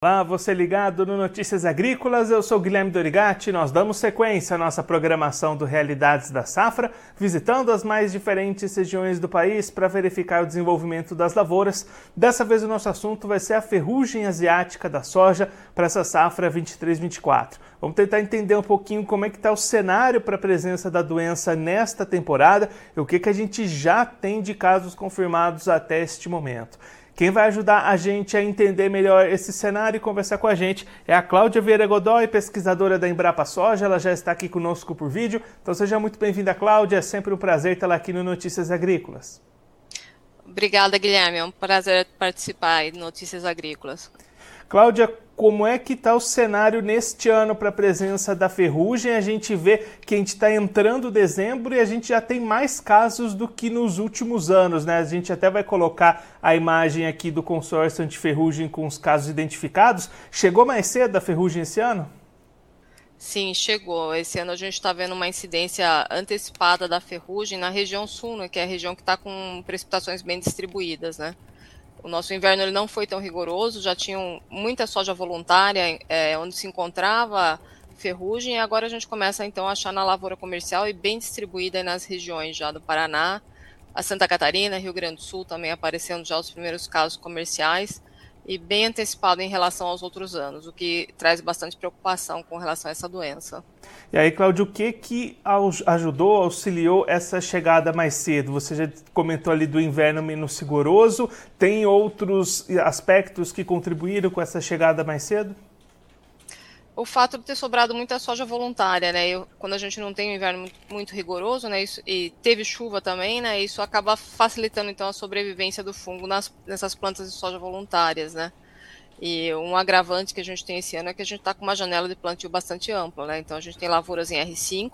Olá, você ligado no Notícias Agrícolas, eu sou Guilherme Dorigati. Nós damos sequência à nossa programação do Realidades da Safra, visitando as mais diferentes regiões do país para verificar o desenvolvimento das lavouras. Dessa vez o nosso assunto vai ser a ferrugem asiática da soja para essa safra 23-24. Vamos tentar entender um pouquinho como é que está o cenário para a presença da doença nesta temporada e o que, que a gente já tem de casos confirmados até este momento. Quem vai ajudar a gente a entender melhor esse cenário e conversar com a gente é a Cláudia Vieira Godoy, pesquisadora da Embrapa Soja. Ela já está aqui conosco por vídeo. Então seja muito bem-vinda, Cláudia. É sempre um prazer tê-la aqui no Notícias Agrícolas. Obrigada, Guilherme. É um prazer participar aí Notícias Agrícolas. Cláudia, como é que está o cenário neste ano para a presença da ferrugem? A gente vê que a gente está entrando dezembro e a gente já tem mais casos do que nos últimos anos, né? A gente até vai colocar a imagem aqui do consórcio antiferrugem com os casos identificados. Chegou mais cedo a ferrugem esse ano? Sim, chegou. Esse ano a gente está vendo uma incidência antecipada da ferrugem na região sul, né, que é a região que está com precipitações bem distribuídas, né? O nosso inverno ele não foi tão rigoroso, já tinham muita soja voluntária é, onde se encontrava ferrugem, e agora a gente começa então a achar na lavoura comercial e bem distribuída nas regiões já do Paraná, a Santa Catarina, Rio Grande do Sul também aparecendo já os primeiros casos comerciais e bem antecipado em relação aos outros anos, o que traz bastante preocupação com relação a essa doença. E aí, Cláudio, o que, que ajudou, auxiliou essa chegada mais cedo? Você já comentou ali do inverno menos rigoroso, tem outros aspectos que contribuíram com essa chegada mais cedo? O fato de ter sobrado muita soja voluntária, né? Eu, quando a gente não tem um inverno muito, rigoroso, né? Isso, e teve chuva também, né? Isso acaba facilitando então a sobrevivência do fungo nas, nessas plantas de soja voluntárias, né? E um agravante que a gente tem esse ano é que a gente está com uma janela de plantio bastante ampla, né? Então a gente tem lavouras em R5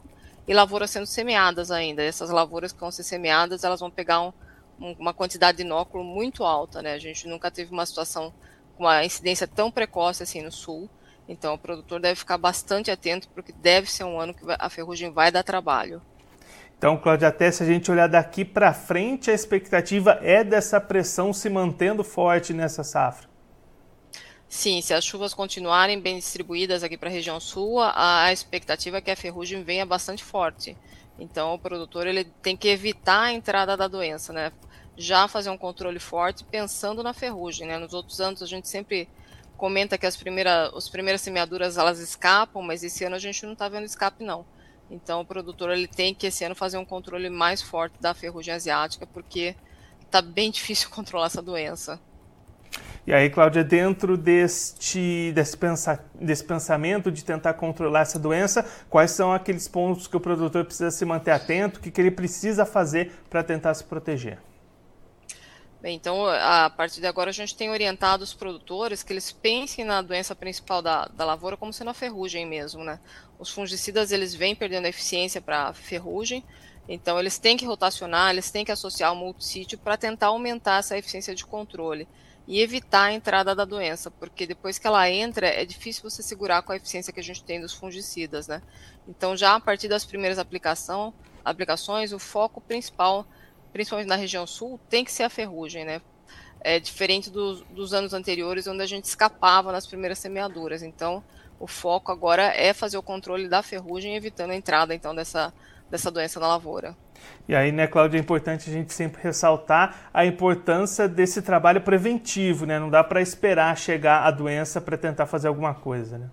e lavouras sendo semeadas ainda. Essas lavouras que vão ser semeadas, elas vão pegar um, um, uma quantidade de inóculo muito alta, né? A gente nunca teve uma situação com uma incidência tão precoce assim no sul. Então, o produtor deve ficar bastante atento, porque deve ser um ano que a ferrugem vai dar trabalho. Então, Cláudia, até se a gente olhar daqui para frente, a expectativa é dessa pressão se mantendo forte nessa safra. Sim, se as chuvas continuarem bem distribuídas aqui para a região sul, a expectativa é que a ferrugem venha bastante forte. Então, o produtor ele tem que evitar a entrada da doença, né? Já fazer um controle forte pensando na ferrugem, né? Nos outros anos a gente sempre comenta que as primeiras, as primeiras semeaduras elas escapam, mas esse ano a gente não está vendo escape não. Então o produtor ele tem que esse ano fazer um controle mais forte da ferrugem asiática, porque está bem difícil controlar essa doença. E aí, Cláudia, dentro deste, desse, pensa, desse pensamento de tentar controlar essa doença, quais são aqueles pontos que o produtor precisa se manter atento, o que, que ele precisa fazer para tentar se proteger? Bem, então, a partir de agora, a gente tem orientado os produtores que eles pensem na doença principal da, da lavoura como sendo a ferrugem mesmo, né? Os fungicidas, eles vêm perdendo a eficiência para a ferrugem, então eles têm que rotacionar, eles têm que associar o multissítio para tentar aumentar essa eficiência de controle e evitar a entrada da doença, porque depois que ela entra, é difícil você segurar com a eficiência que a gente tem dos fungicidas, né? Então, já a partir das primeiras aplicação, aplicações, o foco principal principalmente na região sul, tem que ser a ferrugem, né? É diferente dos, dos anos anteriores, onde a gente escapava nas primeiras semeaduras. Então, o foco agora é fazer o controle da ferrugem, evitando a entrada então dessa, dessa doença na lavoura. E aí, né, Cláudia, é importante a gente sempre ressaltar a importância desse trabalho preventivo, né? Não dá para esperar chegar a doença para tentar fazer alguma coisa, né?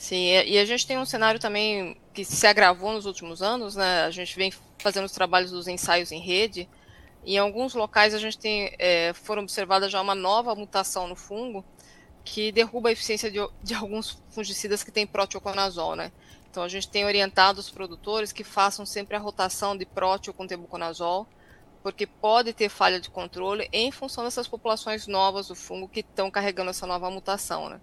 Sim, e a gente tem um cenário também que se agravou nos últimos anos, né? A gente vem fazendo os trabalhos dos ensaios em rede, em alguns locais a gente tem, é, foram observadas já uma nova mutação no fungo que derruba a eficiência de, de alguns fungicidas que têm proteoconazol, né? Então a gente tem orientado os produtores que façam sempre a rotação de próteo com tebuconazol, porque pode ter falha de controle em função dessas populações novas do fungo que estão carregando essa nova mutação, né?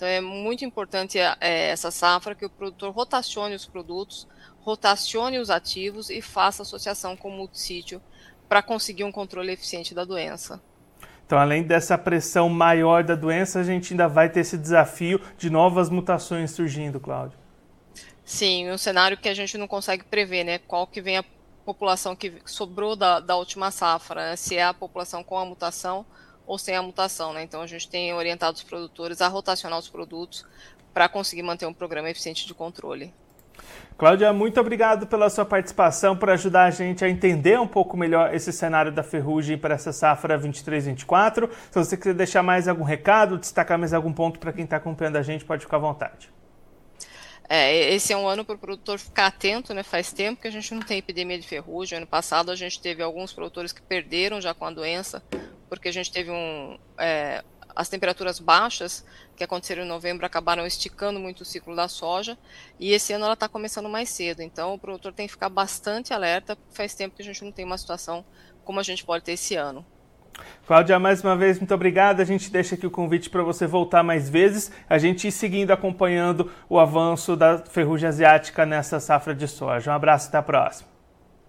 Então é muito importante é, essa safra que o produtor rotacione os produtos, rotacione os ativos e faça associação com o multissítio para conseguir um controle eficiente da doença. Então, além dessa pressão maior da doença, a gente ainda vai ter esse desafio de novas mutações surgindo, Cláudio. Sim, um cenário que a gente não consegue prever, né? Qual que vem a população que sobrou da, da última safra, né? se é a população com a mutação ou sem a mutação. Né? Então a gente tem orientado os produtores a rotacionar os produtos para conseguir manter um programa eficiente de controle. Cláudia, muito obrigado pela sua participação, por ajudar a gente a entender um pouco melhor esse cenário da ferrugem para essa safra 23-24. Se você quiser deixar mais algum recado, destacar mais algum ponto para quem está acompanhando a gente, pode ficar à vontade. É, esse é um ano para o produtor ficar atento, né? Faz tempo que a gente não tem epidemia de ferrugem. Ano passado a gente teve alguns produtores que perderam já com a doença, porque a gente teve um, é, as temperaturas baixas que aconteceram em novembro acabaram esticando muito o ciclo da soja e esse ano ela está começando mais cedo. Então o produtor tem que ficar bastante alerta, porque faz tempo que a gente não tem uma situação como a gente pode ter esse ano. Cláudia, mais uma vez, muito obrigado. A gente deixa aqui o convite para você voltar mais vezes, a gente ir seguindo, acompanhando o avanço da ferrugem asiática nessa safra de soja. Um abraço, até a próxima.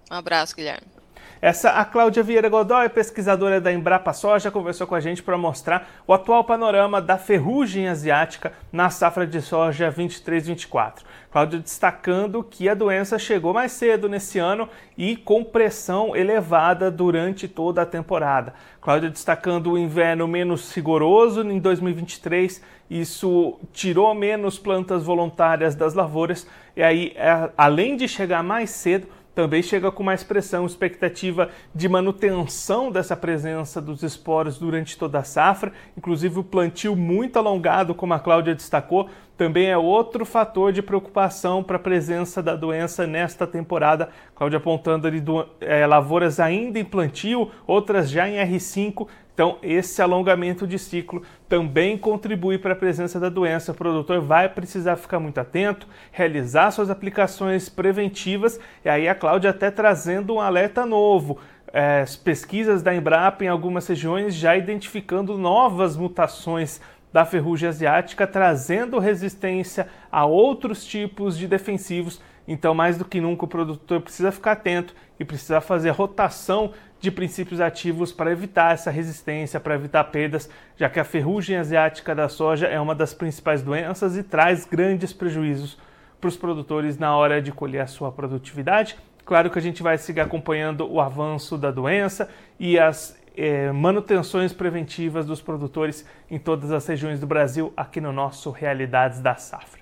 Um abraço, Guilherme. Essa a Cláudia Vieira Godoy, pesquisadora da Embrapa Soja, conversou com a gente para mostrar o atual panorama da ferrugem asiática na safra de soja 23-24. Cláudia destacando que a doença chegou mais cedo nesse ano e com pressão elevada durante toda a temporada. Cláudia destacando o inverno menos rigoroso em 2023, isso tirou menos plantas voluntárias das lavouras e aí, é, além de chegar mais cedo, também chega com mais pressão, expectativa de manutenção dessa presença dos esporos durante toda a safra, inclusive o plantio muito alongado, como a Cláudia destacou, também é outro fator de preocupação para a presença da doença nesta temporada. Cláudia apontando ali do, é, lavouras ainda em plantio, outras já em R5, então, esse alongamento de ciclo também contribui para a presença da doença. O produtor vai precisar ficar muito atento, realizar suas aplicações preventivas, e aí a Cláudia até trazendo um alerta novo. É, pesquisas da Embrapa em algumas regiões já identificando novas mutações da ferrugem asiática, trazendo resistência a outros tipos de defensivos. Então, mais do que nunca, o produtor precisa ficar atento e precisa fazer rotação de princípios ativos para evitar essa resistência, para evitar perdas, já que a ferrugem asiática da soja é uma das principais doenças e traz grandes prejuízos para os produtores na hora de colher a sua produtividade. Claro que a gente vai seguir acompanhando o avanço da doença e as eh, manutenções preventivas dos produtores em todas as regiões do Brasil, aqui no nosso Realidades da Safra.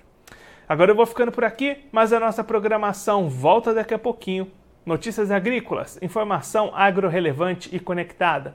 Agora eu vou ficando por aqui, mas a nossa programação volta daqui a pouquinho Notícias agrícolas, informação agro-relevante e conectada.